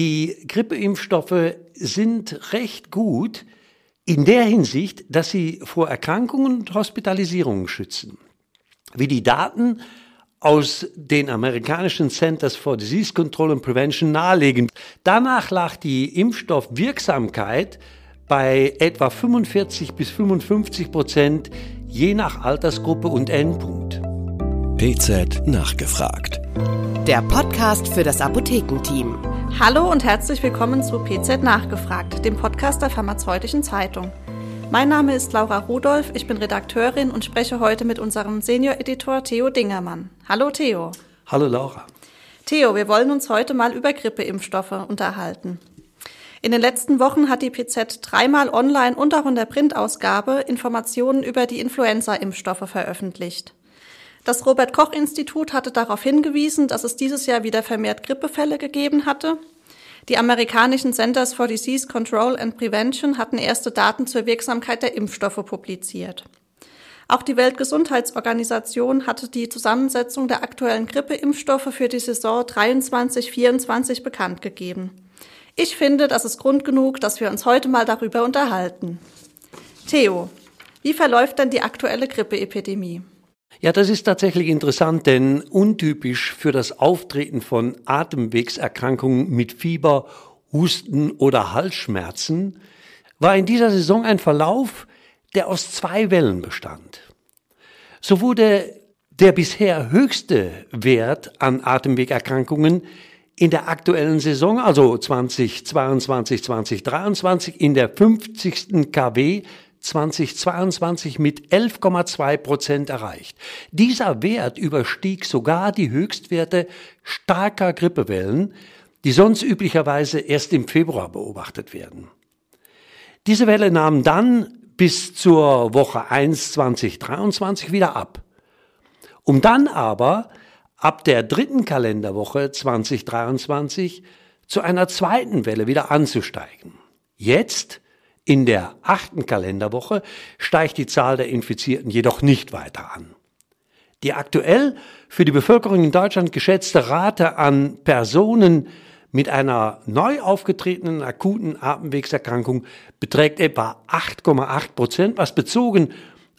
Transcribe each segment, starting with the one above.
Die Grippeimpfstoffe sind recht gut in der Hinsicht, dass sie vor Erkrankungen und Hospitalisierungen schützen. Wie die Daten aus den amerikanischen Centers for Disease Control and Prevention nahelegen. Danach lag die Impfstoffwirksamkeit bei etwa 45 bis 55 Prozent je nach Altersgruppe und Endpunkt. PZ nachgefragt. Der Podcast für das Apothekenteam. Hallo und herzlich willkommen zu PZ Nachgefragt, dem Podcast der Pharmazeutischen Zeitung. Mein Name ist Laura Rudolph, ich bin Redakteurin und spreche heute mit unserem Senior-Editor Theo Dingermann. Hallo Theo. Hallo Laura. Theo, wir wollen uns heute mal über Grippeimpfstoffe unterhalten. In den letzten Wochen hat die PZ dreimal online und auch in der Printausgabe Informationen über die Influenza-Impfstoffe veröffentlicht. Das Robert Koch Institut hatte darauf hingewiesen, dass es dieses Jahr wieder vermehrt Grippefälle gegeben hatte die amerikanischen Centers for Disease Control and Prevention hatten erste Daten zur Wirksamkeit der Impfstoffe publiziert. Auch die Weltgesundheitsorganisation hatte die Zusammensetzung der aktuellen Grippeimpfstoffe für die Saison 23-24 bekannt gegeben. Ich finde, das ist Grund genug, dass wir uns heute mal darüber unterhalten. Theo, wie verläuft denn die aktuelle Grippeepidemie? Ja, das ist tatsächlich interessant, denn untypisch für das Auftreten von Atemwegserkrankungen mit Fieber, Husten oder Halsschmerzen war in dieser Saison ein Verlauf, der aus zwei Wellen bestand. So wurde der bisher höchste Wert an Atemwegerkrankungen in der aktuellen Saison, also 2022, 2023, in der 50. KW 2022 mit 11,2 Prozent erreicht. Dieser Wert überstieg sogar die Höchstwerte starker Grippewellen, die sonst üblicherweise erst im Februar beobachtet werden. Diese Welle nahm dann bis zur Woche 1 2023 wieder ab, um dann aber ab der dritten Kalenderwoche 2023 zu einer zweiten Welle wieder anzusteigen. Jetzt in der achten Kalenderwoche steigt die Zahl der Infizierten jedoch nicht weiter an. Die aktuell für die Bevölkerung in Deutschland geschätzte Rate an Personen mit einer neu aufgetretenen akuten Atemwegserkrankung beträgt etwa 8,8 Prozent, was bezogen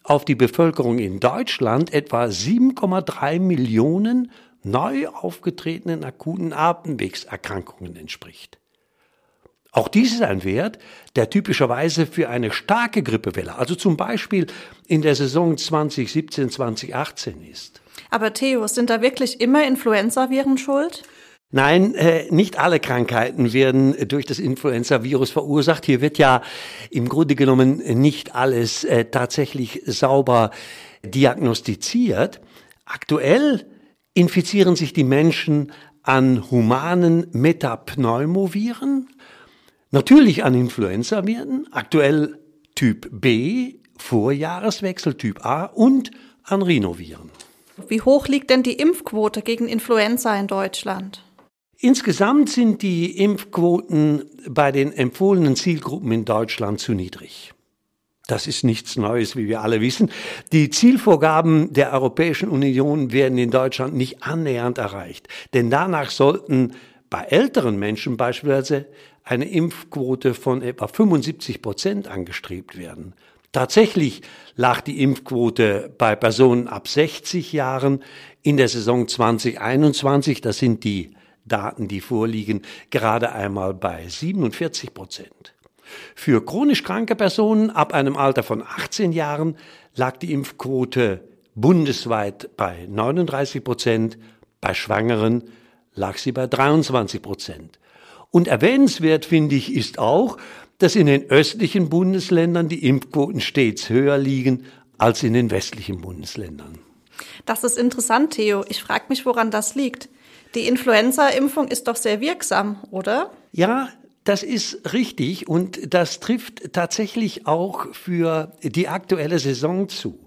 auf die Bevölkerung in Deutschland etwa 7,3 Millionen neu aufgetretenen akuten Atemwegserkrankungen entspricht. Auch dies ist ein Wert, der typischerweise für eine starke Grippewelle, also zum Beispiel in der Saison 2017, 2018 ist. Aber Theo, sind da wirklich immer Influenzaviren schuld? Nein, äh, nicht alle Krankheiten werden durch das Influenza-Virus verursacht. Hier wird ja im Grunde genommen nicht alles äh, tatsächlich sauber diagnostiziert. Aktuell infizieren sich die Menschen an humanen Metapneumoviren, Natürlich an Influenza-Viren, aktuell Typ B, Vorjahreswechsel Typ A und an Rhinoviren. Wie hoch liegt denn die Impfquote gegen Influenza in Deutschland? Insgesamt sind die Impfquoten bei den empfohlenen Zielgruppen in Deutschland zu niedrig. Das ist nichts Neues, wie wir alle wissen. Die Zielvorgaben der Europäischen Union werden in Deutschland nicht annähernd erreicht. Denn danach sollten bei älteren Menschen beispielsweise eine Impfquote von etwa 75 Prozent angestrebt werden. Tatsächlich lag die Impfquote bei Personen ab 60 Jahren in der Saison 2021, das sind die Daten, die vorliegen, gerade einmal bei 47 Prozent. Für chronisch kranke Personen ab einem Alter von 18 Jahren lag die Impfquote bundesweit bei 39 Prozent, bei Schwangeren lag sie bei 23 Prozent. Und erwähnenswert finde ich ist auch, dass in den östlichen Bundesländern die Impfquoten stets höher liegen als in den westlichen Bundesländern. Das ist interessant, Theo. Ich frage mich, woran das liegt. Die Influenza-Impfung ist doch sehr wirksam, oder? Ja, das ist richtig und das trifft tatsächlich auch für die aktuelle Saison zu.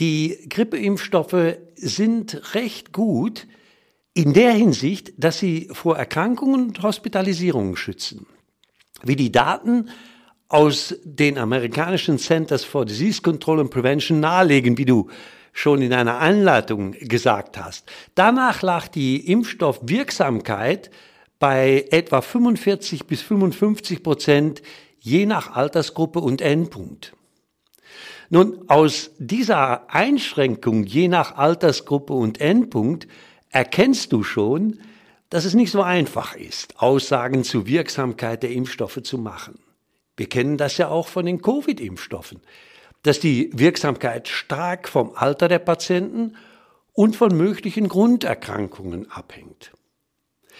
Die Grippeimpfstoffe sind recht gut, in der Hinsicht, dass sie vor Erkrankungen und Hospitalisierungen schützen. Wie die Daten aus den amerikanischen Centers for Disease Control and Prevention nahelegen, wie du schon in einer Einleitung gesagt hast. Danach lag die Impfstoffwirksamkeit bei etwa 45 bis 55 Prozent je nach Altersgruppe und Endpunkt. Nun, aus dieser Einschränkung je nach Altersgruppe und Endpunkt erkennst du schon, dass es nicht so einfach ist, Aussagen zur Wirksamkeit der Impfstoffe zu machen. Wir kennen das ja auch von den Covid-Impfstoffen, dass die Wirksamkeit stark vom Alter der Patienten und von möglichen Grunderkrankungen abhängt.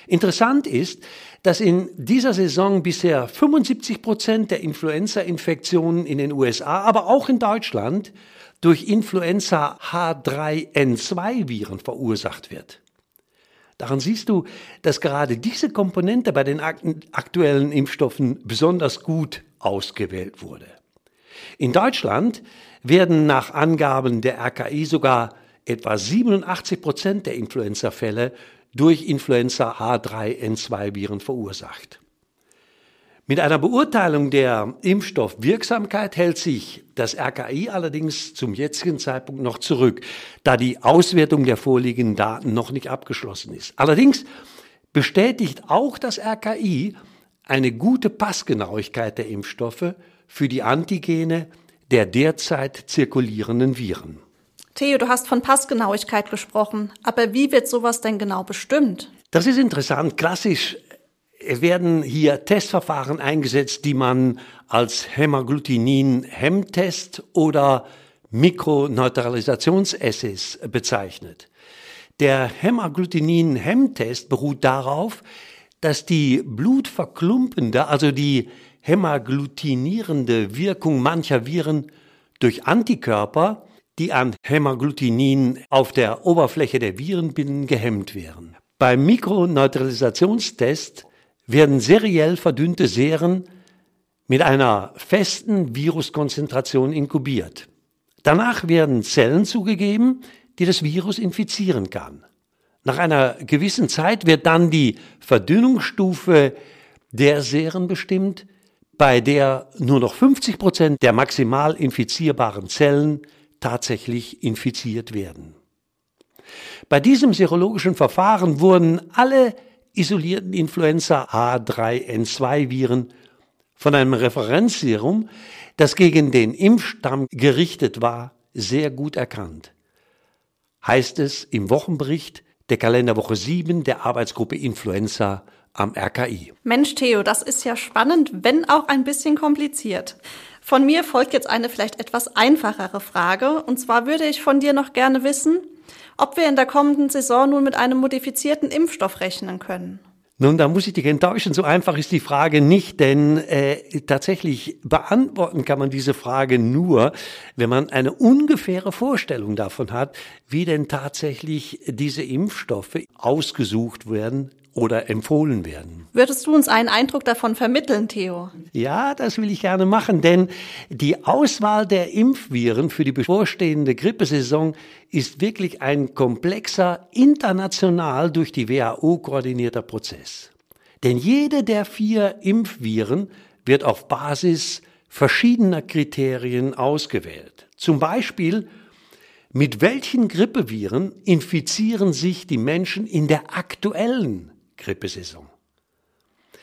Interessant ist, dass in dieser Saison bisher 75 Prozent der Influenza-Infektionen in den USA, aber auch in Deutschland durch Influenza H3N2-Viren verursacht wird. Daran siehst du, dass gerade diese Komponente bei den aktuellen Impfstoffen besonders gut ausgewählt wurde. In Deutschland werden nach Angaben der RKI sogar etwa 87 Prozent der Influenza-Fälle durch Influenza H3N2-Viren verursacht. Mit einer Beurteilung der Impfstoffwirksamkeit hält sich das RKI allerdings zum jetzigen Zeitpunkt noch zurück, da die Auswertung der vorliegenden Daten noch nicht abgeschlossen ist. Allerdings bestätigt auch das RKI eine gute Passgenauigkeit der Impfstoffe für die Antigene der derzeit zirkulierenden Viren. Theo, du hast von Passgenauigkeit gesprochen, aber wie wird sowas denn genau bestimmt? Das ist interessant. Klassisch werden hier Testverfahren eingesetzt, die man als Hämagglutinin-Hemmtest oder Mikroneutralisationsassays bezeichnet. Der Hämagglutinin-Hemmtest beruht darauf, dass die blutverklumpende, also die hämagglutinierende Wirkung mancher Viren durch Antikörper, die an Hämagglutinin auf der Oberfläche der Viren binden, gehemmt wären. Beim Mikroneutralisationstest werden seriell verdünnte Seren mit einer festen Viruskonzentration inkubiert. Danach werden Zellen zugegeben, die das Virus infizieren kann. Nach einer gewissen Zeit wird dann die Verdünnungsstufe der Seren bestimmt, bei der nur noch 50 Prozent der maximal infizierbaren Zellen tatsächlich infiziert werden. Bei diesem serologischen Verfahren wurden alle isolierten Influenza H3N2 von einem Referenzserum, das gegen den Impfstamm gerichtet war, sehr gut erkannt. Heißt es im Wochenbericht der Kalenderwoche 7 der Arbeitsgruppe Influenza am RKI. Mensch, Theo, das ist ja spannend, wenn auch ein bisschen kompliziert. Von mir folgt jetzt eine vielleicht etwas einfachere Frage. Und zwar würde ich von dir noch gerne wissen, ob wir in der kommenden Saison nun mit einem modifizierten Impfstoff rechnen können. Nun, da muss ich dich enttäuschen. So einfach ist die Frage nicht, denn äh, tatsächlich beantworten kann man diese Frage nur, wenn man eine ungefähre Vorstellung davon hat, wie denn tatsächlich diese Impfstoffe ausgesucht werden oder empfohlen werden. Würdest du uns einen Eindruck davon vermitteln, Theo? Ja, das will ich gerne machen, denn die Auswahl der Impfviren für die bevorstehende Grippesaison ist wirklich ein komplexer, international durch die WHO koordinierter Prozess. Denn jede der vier Impfviren wird auf Basis verschiedener Kriterien ausgewählt. Zum Beispiel mit welchen Grippeviren infizieren sich die Menschen in der aktuellen Grippesaison.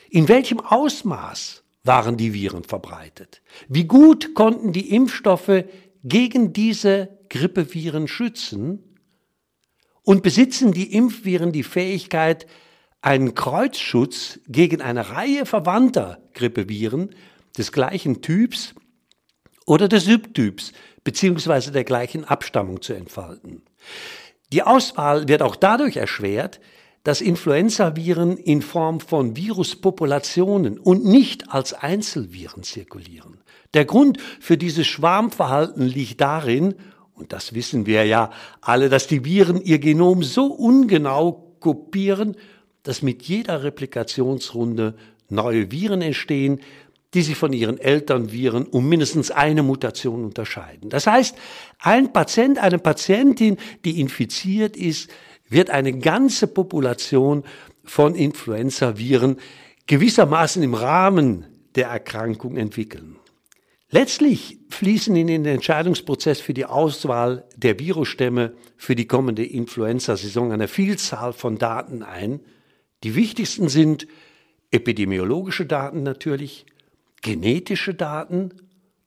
In welchem Ausmaß waren die Viren verbreitet? Wie gut konnten die Impfstoffe gegen diese Grippeviren schützen? Und besitzen die Impfviren die Fähigkeit, einen Kreuzschutz gegen eine Reihe verwandter Grippeviren des gleichen Typs oder des Subtyps beziehungsweise der gleichen Abstammung zu entfalten. Die Auswahl wird auch dadurch erschwert, dass Influenzaviren in Form von Viruspopulationen und nicht als Einzelviren zirkulieren. Der Grund für dieses Schwarmverhalten liegt darin, und das wissen wir ja alle, dass die Viren ihr Genom so ungenau kopieren, dass mit jeder Replikationsrunde neue Viren entstehen, die sich von ihren Elternviren um mindestens eine Mutation unterscheiden. Das heißt, ein Patient, eine Patientin, die infiziert ist, wird eine ganze Population von Influenza-Viren gewissermaßen im Rahmen der Erkrankung entwickeln. Letztlich fließen in den Entscheidungsprozess für die Auswahl der Virusstämme für die kommende Influenza-Saison eine Vielzahl von Daten ein, Die wichtigsten sind epidemiologische Daten natürlich, genetische Daten.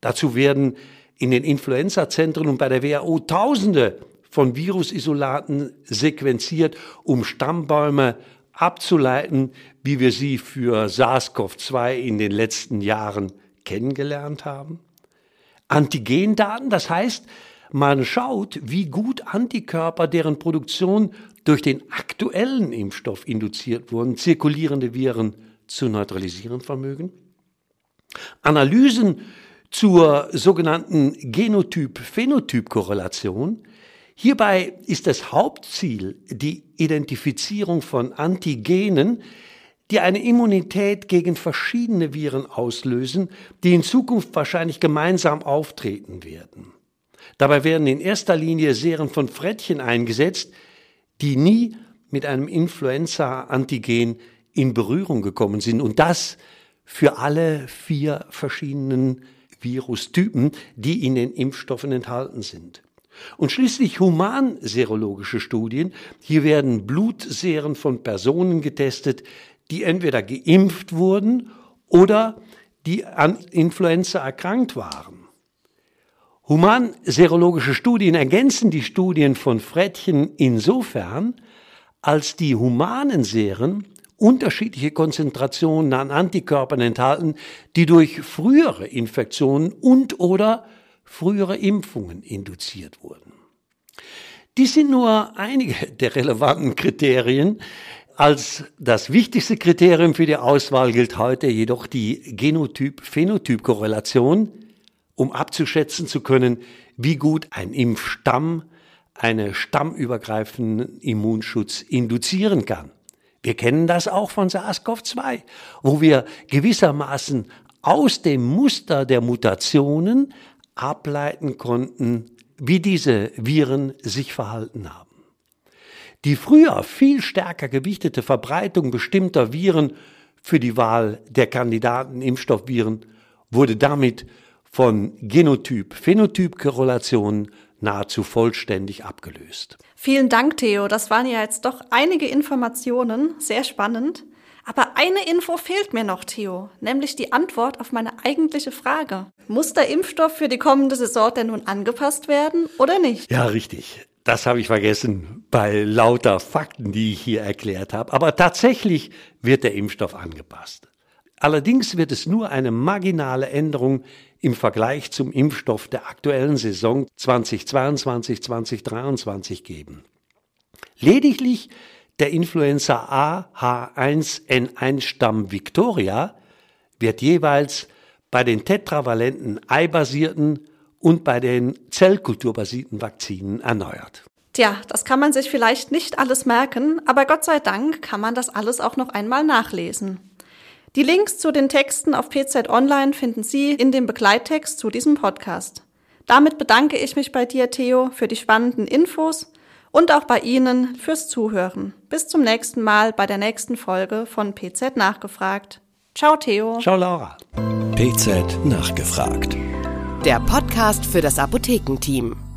Dazu werden in den Influenza-Zentren und bei der WHO Tausende von Virusisolaten sequenziert, um Stammbäume abzuleiten, wie wir sie für SARS-CoV-2 in den letzten Jahren kennengelernt haben. Antigendaten, das heißt, man schaut, wie gut Antikörper, deren Produktion durch den aktuellen Impfstoff induziert wurden, zirkulierende Viren zu neutralisieren vermögen. Analysen zur sogenannten Genotyp-Phänotyp-Korrelation. Hierbei ist das Hauptziel die Identifizierung von Antigenen, die eine Immunität gegen verschiedene Viren auslösen, die in Zukunft wahrscheinlich gemeinsam auftreten werden. Dabei werden in erster Linie Serien von Frettchen eingesetzt, die nie mit einem Influenza-Antigen in Berührung gekommen sind. Und das für alle vier verschiedenen Virustypen, die in den Impfstoffen enthalten sind. Und schließlich humanserologische Studien. Hier werden Blutseren von Personen getestet, die entweder geimpft wurden oder die an Influenza erkrankt waren. Humanserologische Studien ergänzen die Studien von Frettchen insofern, als die humanen Seren unterschiedliche Konzentrationen an Antikörpern enthalten, die durch frühere Infektionen und oder frühere Impfungen induziert wurden. Dies sind nur einige der relevanten Kriterien. Als das wichtigste Kriterium für die Auswahl gilt heute jedoch die Genotyp-Phänotyp-Korrelation, um abzuschätzen zu können, wie gut ein Impfstamm einen stammübergreifenden Immunschutz induzieren kann. Wir kennen das auch von SARS-CoV-2, wo wir gewissermaßen aus dem Muster der Mutationen ableiten konnten, wie diese Viren sich verhalten haben. Die früher viel stärker gewichtete Verbreitung bestimmter Viren für die Wahl der Kandidaten Impfstoffviren wurde damit von Genotyp-Phänotyp-Korrelationen nahezu vollständig abgelöst. Vielen Dank, Theo. Das waren ja jetzt doch einige Informationen. Sehr spannend. Aber eine Info fehlt mir noch, Theo, nämlich die Antwort auf meine eigentliche Frage. Muss der Impfstoff für die kommende Saison denn nun angepasst werden oder nicht? Ja, richtig. Das habe ich vergessen bei lauter Fakten, die ich hier erklärt habe. Aber tatsächlich wird der Impfstoff angepasst. Allerdings wird es nur eine marginale Änderung im Vergleich zum Impfstoff der aktuellen Saison 2022-2023 geben. Lediglich der Influenza A H1N1 Stamm Victoria wird jeweils bei den tetravalenten eibasierten und bei den zellkulturbasierten Vakzinen erneuert. Tja, das kann man sich vielleicht nicht alles merken, aber Gott sei Dank kann man das alles auch noch einmal nachlesen. Die Links zu den Texten auf PZ Online finden Sie in dem Begleittext zu diesem Podcast. Damit bedanke ich mich bei dir, Theo, für die spannenden Infos und auch bei Ihnen fürs Zuhören. Bis zum nächsten Mal bei der nächsten Folge von PZ Nachgefragt. Ciao, Theo. Ciao, Laura. PZ Nachgefragt. Der Podcast für das Apothekenteam.